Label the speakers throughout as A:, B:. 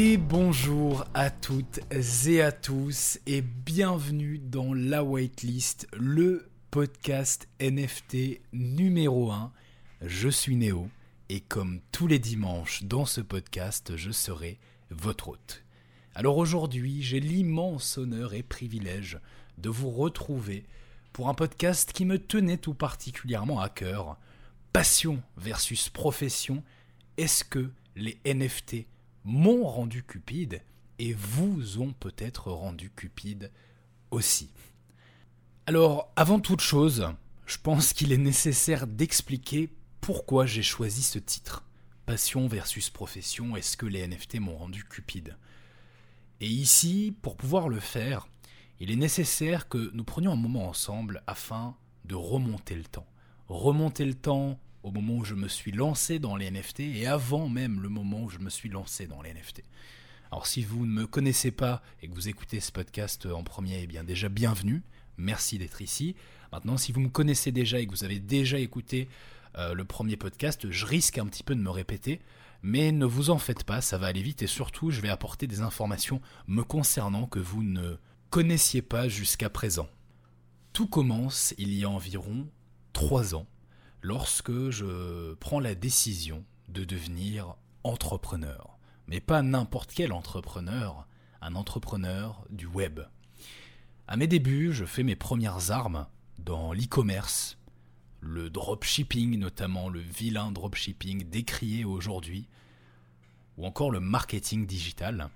A: Et bonjour à toutes et à tous et bienvenue dans la Whitelist, le podcast NFT numéro 1. Je suis Néo et comme tous les dimanches dans ce podcast, je serai votre hôte. Alors aujourd'hui, j'ai l'immense honneur et privilège de vous retrouver pour un podcast qui me tenait tout particulièrement à cœur. Passion versus profession. Est-ce que les NFT m'ont rendu cupide et vous ont peut-être rendu cupide aussi. Alors, avant toute chose, je pense qu'il est nécessaire d'expliquer pourquoi j'ai choisi ce titre. Passion versus profession, est-ce que les NFT m'ont rendu cupide? Et ici, pour pouvoir le faire, il est nécessaire que nous prenions un moment ensemble afin de remonter le temps. Remonter le temps au moment où je me suis lancé dans les NFT et avant même le moment où je me suis lancé dans les NFT. Alors si vous ne me connaissez pas et que vous écoutez ce podcast en premier, eh bien déjà bienvenue, merci d'être ici. Maintenant si vous me connaissez déjà et que vous avez déjà écouté euh, le premier podcast, je risque un petit peu de me répéter, mais ne vous en faites pas, ça va aller vite et surtout je vais apporter des informations me concernant que vous ne connaissiez pas jusqu'à présent. Tout commence il y a environ trois ans lorsque je prends la décision de devenir entrepreneur. Mais pas n'importe quel entrepreneur, un entrepreneur du web. À mes débuts, je fais mes premières armes dans l'e-commerce, le dropshipping notamment, le vilain dropshipping décrié aujourd'hui, ou encore le marketing digital.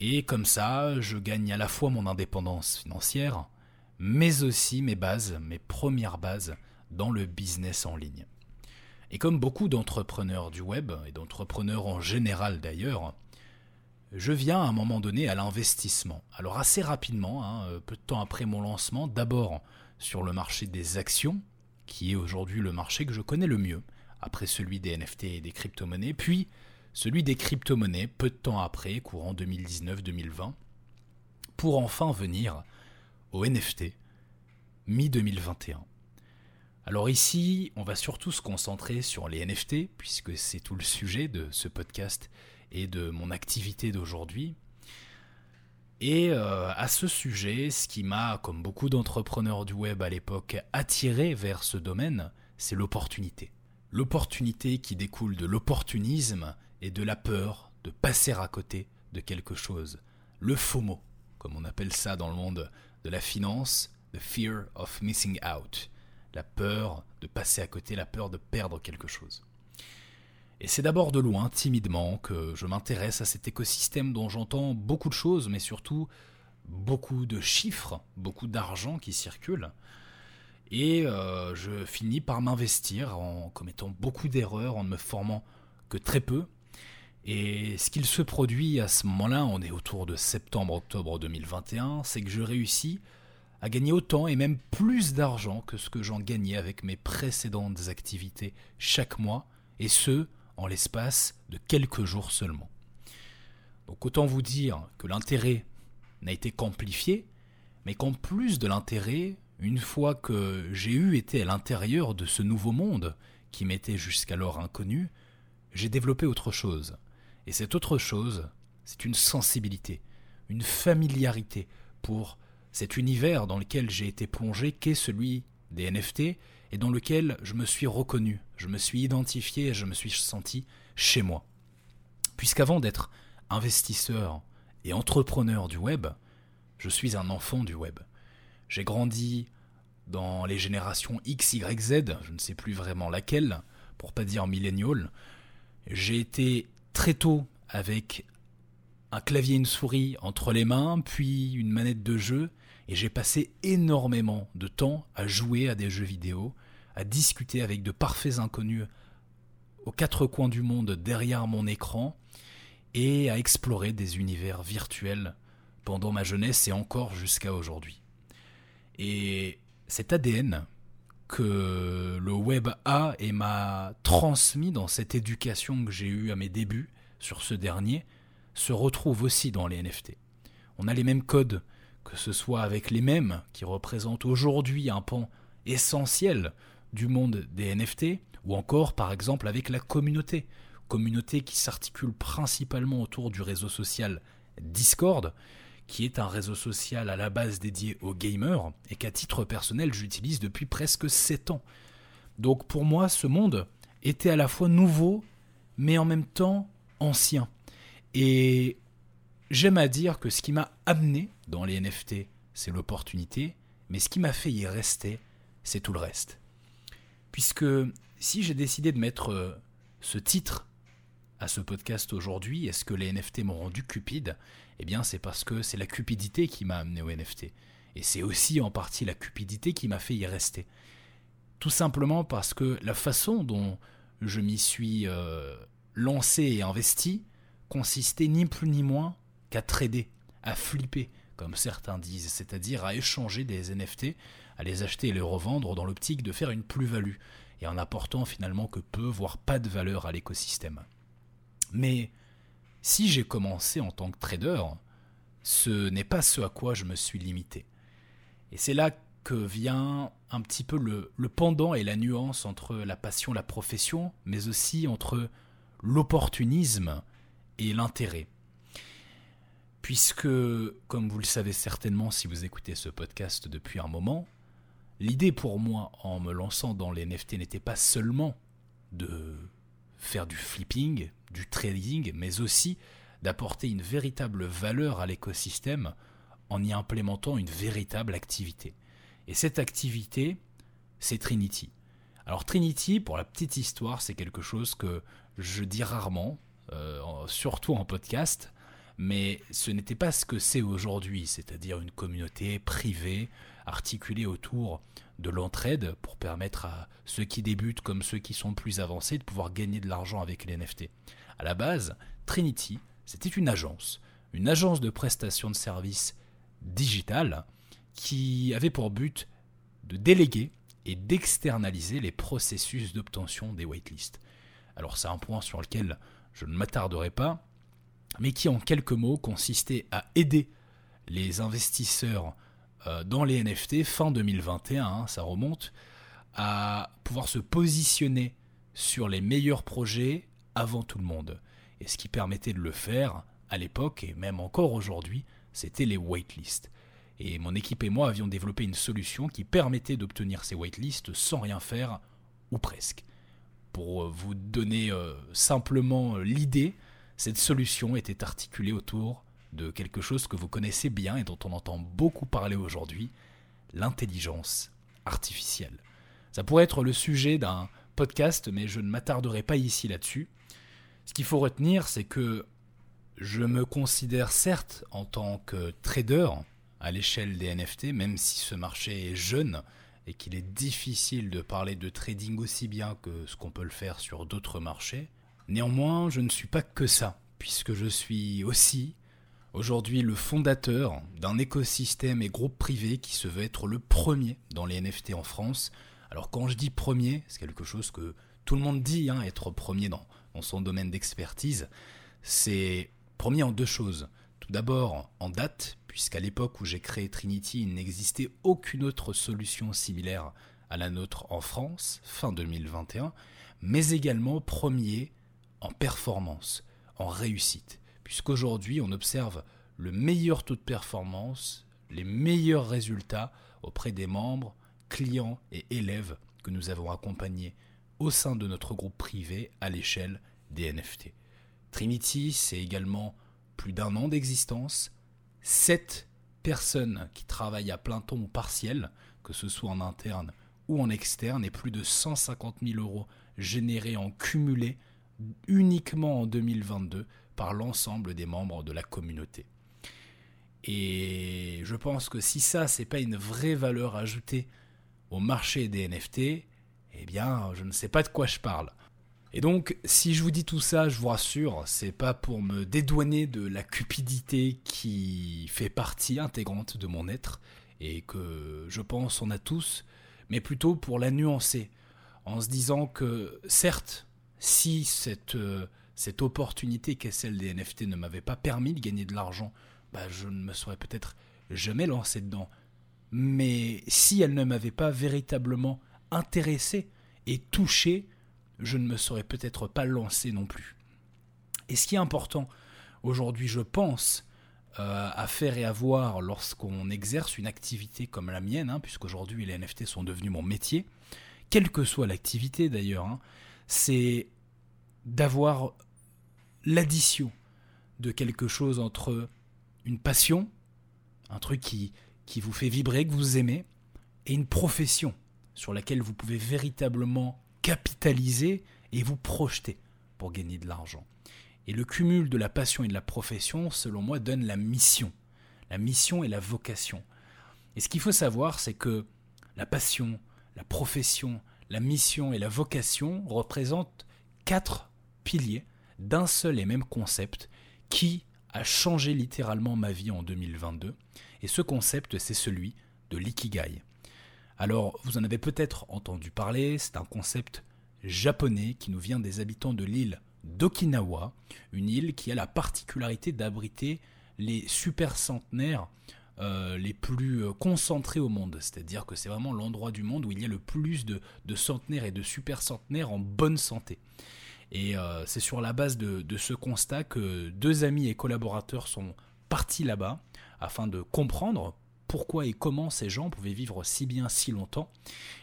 A: Et comme ça, je gagne à la fois mon indépendance financière, mais aussi mes bases, mes premières bases dans le business en ligne. Et comme beaucoup d'entrepreneurs du web, et d'entrepreneurs en général d'ailleurs, je viens à un moment donné à l'investissement. Alors assez rapidement, hein, euh, peu de temps après mon lancement, d'abord sur le marché des actions, qui est aujourd'hui le marché que je connais le mieux, après celui des NFT et des crypto-monnaies, puis celui des crypto-monnaies peu de temps après, courant 2019-2020, pour enfin venir au NFT, mi-2021. Alors ici, on va surtout se concentrer sur les NFT, puisque c'est tout le sujet de ce podcast et de mon activité d'aujourd'hui. Et euh, à ce sujet, ce qui m'a, comme beaucoup d'entrepreneurs du web à l'époque, attiré vers ce domaine, c'est l'opportunité. L'opportunité qui découle de l'opportunisme et de la peur de passer à côté de quelque chose. Le FOMO, comme on appelle ça dans le monde de la finance, the fear of missing out la peur de passer à côté, la peur de perdre quelque chose. Et c'est d'abord de loin, timidement, que je m'intéresse à cet écosystème dont j'entends beaucoup de choses, mais surtout beaucoup de chiffres, beaucoup d'argent qui circule. Et euh, je finis par m'investir en commettant beaucoup d'erreurs, en ne me formant que très peu. Et ce qu'il se produit à ce moment-là, on est autour de septembre-octobre 2021, c'est que je réussis à gagner autant et même plus d'argent que ce que j'en gagnais avec mes précédentes activités chaque mois, et ce, en l'espace de quelques jours seulement. Donc autant vous dire que l'intérêt n'a été qu'amplifié, mais qu'en plus de l'intérêt, une fois que j'ai eu été à l'intérieur de ce nouveau monde, qui m'était jusqu'alors inconnu, j'ai développé autre chose. Et cette autre chose, c'est une sensibilité, une familiarité pour cet univers dans lequel j'ai été plongé qu'est celui des NFT et dans lequel je me suis reconnu, je me suis identifié je me suis senti chez moi. Puisqu'avant d'être investisseur et entrepreneur du web, je suis un enfant du web. J'ai grandi dans les générations X, Y, Z, je ne sais plus vraiment laquelle, pour pas dire millénial. J'ai été très tôt avec un clavier et une souris entre les mains, puis une manette de jeu, et j'ai passé énormément de temps à jouer à des jeux vidéo, à discuter avec de parfaits inconnus aux quatre coins du monde derrière mon écran, et à explorer des univers virtuels pendant ma jeunesse et encore jusqu'à aujourd'hui. Et cet ADN que le web a et m'a transmis dans cette éducation que j'ai eue à mes débuts sur ce dernier se retrouve aussi dans les NFT. On a les mêmes codes, que ce soit avec les mêmes qui représentent aujourd'hui un pan essentiel du monde des NFT, ou encore par exemple avec la communauté, communauté qui s'articule principalement autour du réseau social Discord, qui est un réseau social à la base dédié aux gamers et qu'à titre personnel j'utilise depuis presque 7 ans. Donc pour moi ce monde était à la fois nouveau mais en même temps ancien. Et j'aime à dire que ce qui m'a amené dans les NFT, c'est l'opportunité, mais ce qui m'a fait y rester, c'est tout le reste. Puisque si j'ai décidé de mettre euh, ce titre à ce podcast aujourd'hui, est-ce que les NFT m'ont rendu cupide? Eh bien, c'est parce que c'est la cupidité qui m'a amené aux NFT. Et c'est aussi en partie la cupidité qui m'a fait y rester. Tout simplement parce que la façon dont je m'y suis euh, lancé et investi consistait ni plus ni moins qu'à trader, à flipper, comme certains disent, c'est-à-dire à échanger des NFT, à les acheter et les revendre dans l'optique de faire une plus-value, et en apportant finalement que peu, voire pas de valeur à l'écosystème. Mais si j'ai commencé en tant que trader, ce n'est pas ce à quoi je me suis limité. Et c'est là que vient un petit peu le, le, pendant et la nuance entre la passion, la profession, mais aussi entre l'opportunisme et l'intérêt. Puisque, comme vous le savez certainement si vous écoutez ce podcast depuis un moment, l'idée pour moi en me lançant dans les NFT n'était pas seulement de faire du flipping, du trading, mais aussi d'apporter une véritable valeur à l'écosystème en y implémentant une véritable activité. Et cette activité, c'est Trinity. Alors Trinity, pour la petite histoire, c'est quelque chose que je dis rarement, euh, surtout en podcast, mais ce n'était pas ce que c'est aujourd'hui, c'est-à-dire une communauté privée articulée autour de l'entraide pour permettre à ceux qui débutent comme ceux qui sont plus avancés de pouvoir gagner de l'argent avec les NFT. À la base, Trinity, c'était une agence, une agence de prestation de services digital qui avait pour but de déléguer et d'externaliser les processus d'obtention des waitlists. Alors c'est un point sur lequel je ne m'attarderai pas, mais qui en quelques mots consistait à aider les investisseurs euh, dans les NFT fin 2021, hein, ça remonte, à pouvoir se positionner sur les meilleurs projets avant tout le monde. Et ce qui permettait de le faire à l'époque, et même encore aujourd'hui, c'était les waitlists. Et mon équipe et moi avions développé une solution qui permettait d'obtenir ces waitlists sans rien faire, ou presque. Pour vous donner euh, simplement l'idée, cette solution était articulée autour de quelque chose que vous connaissez bien et dont on entend beaucoup parler aujourd'hui, l'intelligence artificielle. Ça pourrait être le sujet d'un podcast, mais je ne m'attarderai pas ici là-dessus. Ce qu'il faut retenir, c'est que je me considère certes en tant que trader à l'échelle des NFT, même si ce marché est jeune et qu'il est difficile de parler de trading aussi bien que ce qu'on peut le faire sur d'autres marchés. Néanmoins, je ne suis pas que ça, puisque je suis aussi aujourd'hui le fondateur d'un écosystème et groupe privé qui se veut être le premier dans les NFT en France. Alors quand je dis premier, c'est quelque chose que tout le monde dit, hein, être premier dans, dans son domaine d'expertise. C'est premier en deux choses. Tout d'abord en date, puisqu'à l'époque où j'ai créé Trinity, il n'existait aucune autre solution similaire à la nôtre en France, fin 2021, mais également premier en performance, en réussite, puisqu'aujourd'hui on observe le meilleur taux de performance, les meilleurs résultats auprès des membres, clients et élèves que nous avons accompagnés au sein de notre groupe privé à l'échelle des NFT. Trinity, c'est également plus d'un an d'existence, 7 personnes qui travaillent à plein temps ou partiel, que ce soit en interne ou en externe, et plus de 150 000 euros générés en cumulé uniquement en 2022 par l'ensemble des membres de la communauté. Et je pense que si ça, c'est pas une vraie valeur ajoutée au marché des NFT, eh bien, je ne sais pas de quoi je parle. Et donc, si je vous dis tout ça, je vous rassure, c'est pas pour me dédouaner de la cupidité qui fait partie intégrante de mon être et que je pense on a tous, mais plutôt pour la nuancer, en se disant que certes, si cette, euh, cette opportunité qu'est celle des NFT ne m'avait pas permis de gagner de l'argent, bah, je ne me serais peut-être jamais lancé dedans. Mais si elle ne m'avait pas véritablement intéressé et touché, je ne me serais peut-être pas lancé non plus. Et ce qui est important aujourd'hui, je pense, euh, à faire et à voir lorsqu'on exerce une activité comme la mienne, hein, puisqu'aujourd'hui les NFT sont devenus mon métier, quelle que soit l'activité d'ailleurs, hein, c'est d'avoir l'addition de quelque chose entre une passion, un truc qui, qui vous fait vibrer, que vous aimez, et une profession sur laquelle vous pouvez véritablement capitaliser et vous projeter pour gagner de l'argent. Et le cumul de la passion et de la profession, selon moi, donne la mission. La mission et la vocation. Et ce qu'il faut savoir, c'est que la passion, la profession, la mission et la vocation représentent quatre piliers d'un seul et même concept qui a changé littéralement ma vie en 2022. Et ce concept, c'est celui de l'ikigai. Alors, vous en avez peut-être entendu parler, c'est un concept japonais qui nous vient des habitants de l'île d'Okinawa, une île qui a la particularité d'abriter les super centenaires euh, les plus euh, concentrés au monde. C'est-à-dire que c'est vraiment l'endroit du monde où il y a le plus de, centenaires et de super centenaires en bonne santé. Et euh, c'est sur la base de, de, ce constat que deux amis et collaborateurs sont partis là-bas afin de comprendre pourquoi et comment ces gens pouvaient vivre si bien si longtemps,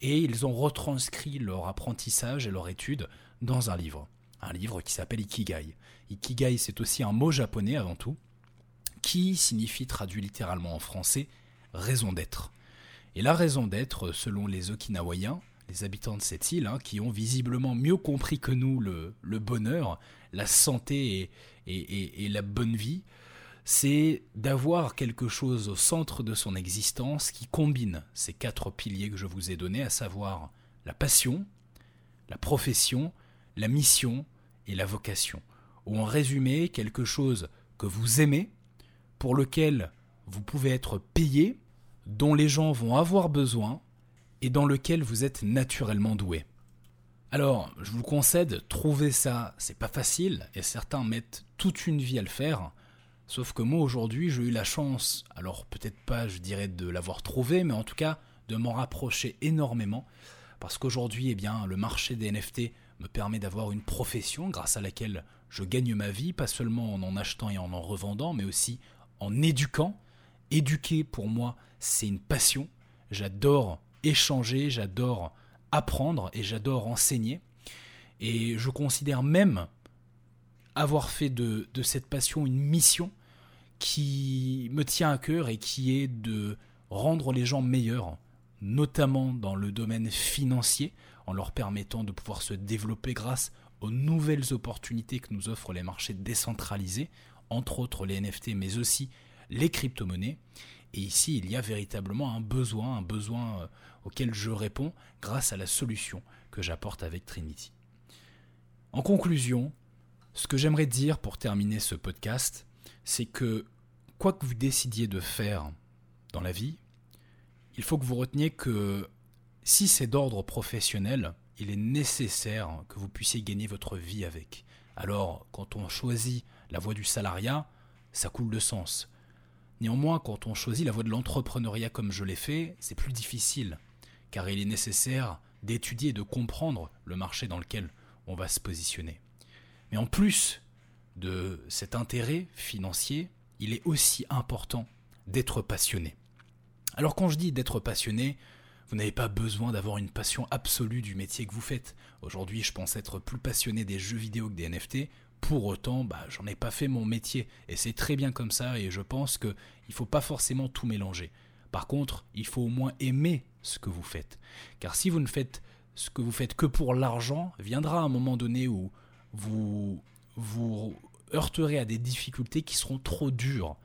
A: et ils ont retranscrit leur apprentissage et leur étude dans un livre un livre qui s'appelle Ikigai. Ikigai, c'est aussi un mot japonais avant tout, qui signifie traduit littéralement en français raison d'être. Et la raison d'être, selon les Okinawaiens, les habitants de cette île, hein, qui ont visiblement mieux compris que nous le, bonheur, la santé et la bonne vie, c'est d'avoir quelque chose au centre de son existence qui combine ces quatre piliers que je vous ai donnés, à savoir la passion, la profession, la mission et la vocation, ou en résumé quelque chose que vous aimez, pour lequel vous pouvez être payé, dont les gens vont avoir besoin et dans lequel vous êtes naturellement doué. Alors, je vous concède, trouver ça, c'est pas facile, et certains mettent toute une vie à le faire. Sauf que moi aujourd'hui, j'ai eu la chance, alors peut-être pas, je dirais, de l'avoir trouvé, mais en tout cas, de m'en rapprocher énormément. Parce qu'aujourd'hui, eh bien, le marché des NFT me permet d'avoir une profession grâce à laquelle je gagne ma vie, pas seulement en en achetant et en en revendant, mais aussi en éduquant. Éduquer, pour moi, c'est une passion. J'adore échanger, j'adore apprendre et j'adore enseigner. Et je considère même avoir fait de, cette passion une mission qui me tient à cœur et qui est de rendre les gens meilleurs, notamment dans le domaine financier, en leur permettant de pouvoir se développer grâce aux nouvelles opportunités que nous offrent les marchés décentralisés, entre autres les NFT, mais aussi les crypto-monnaies. Et ici, il y a véritablement un besoin, un besoin euh, auquel je réponds grâce à la solution que j'apporte avec Trinity. En conclusion, ce que j'aimerais dire pour terminer ce podcast, c'est que quoi que vous décidiez de faire dans la vie, il faut que vous reteniez que si c'est d'ordre professionnel, il est nécessaire que vous puissiez gagner votre vie avec. Alors, quand on choisit la voie du salariat, ça coule de sens. Néanmoins, quand on choisit la voie de l'entrepreneuriat comme je l'ai fait, c'est plus difficile, car il est nécessaire d'étudier et de comprendre le marché dans lequel on va se positionner. Mais en plus de cet intérêt financier, il est aussi important d'être passionné. Alors quand je dis d'être passionné, vous n'avez pas besoin d'avoir une passion absolue du métier que vous faites. Aujourd'hui, je pense être plus passionné des jeux vidéo que des NFT. Pour autant, bah, j'en ai pas fait mon métier. Et c'est très bien comme ça, et je pense qu'il ne faut pas forcément tout mélanger. Par contre, il faut au moins aimer ce que vous faites. Car si vous ne faites ce que vous faites que pour l'argent, viendra un moment donné où vous vous heurterez à des difficultés qui seront trop dures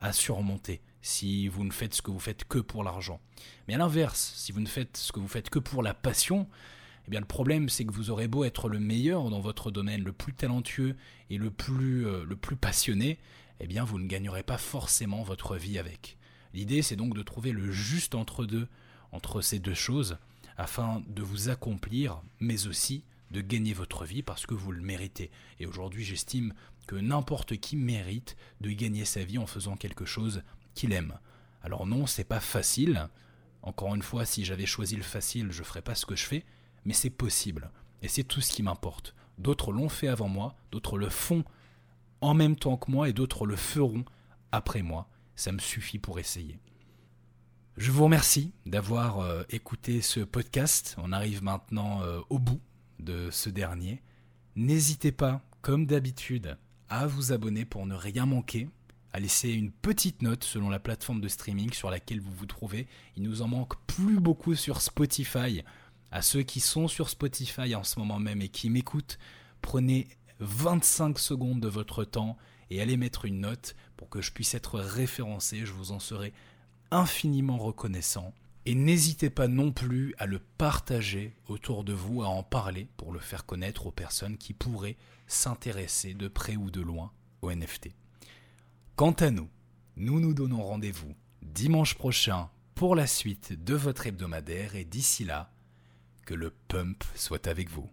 A: à surmonter si vous ne faites ce que vous faites que pour l'argent. Mais à l'inverse, si vous ne faites ce que vous faites que pour la passion, eh bien le problème c'est que vous aurez beau être le meilleur dans votre domaine, le plus talentueux et le plus, euh, le plus passionné, eh bien vous ne gagnerez pas forcément votre vie avec. L'idée c'est donc de trouver le juste entre deux, entre ces deux choses, afin de vous accomplir, mais aussi de gagner votre vie parce que vous le méritez. Et aujourd'hui j'estime que n'importe qui mérite de gagner sa vie en faisant quelque chose aime. Alors non, c'est pas facile. Encore une fois, si j'avais choisi le facile, je ferais pas ce que je fais, mais c'est possible. Et c'est tout ce qui m'importe. D'autres l'ont fait avant moi, d'autres le font en même temps que moi et d'autres le feront après moi. Ça me suffit pour essayer. Je vous remercie d'avoir euh, écouté ce podcast. On arrive maintenant euh, au bout de ce dernier. N'hésitez pas, comme d'habitude, à vous abonner pour ne rien manquer, laisser une petite note selon la plateforme de streaming sur laquelle vous vous trouvez. Il nous en manque plus beaucoup sur Spotify. À ceux qui sont sur Spotify en ce moment même et qui m'écoutent, prenez 25 secondes de votre temps et allez mettre une note pour que je puisse être référencé. Je vous en serai infiniment reconnaissant. Et n'hésitez pas non plus à le partager autour de vous, à en parler pour le faire connaître aux personnes qui pourraient s'intéresser de près ou de loin au NFT. Quant à nous, nous nous donnons rendez-vous dimanche prochain pour la suite de votre hebdomadaire et d'ici là, que le pump soit avec vous.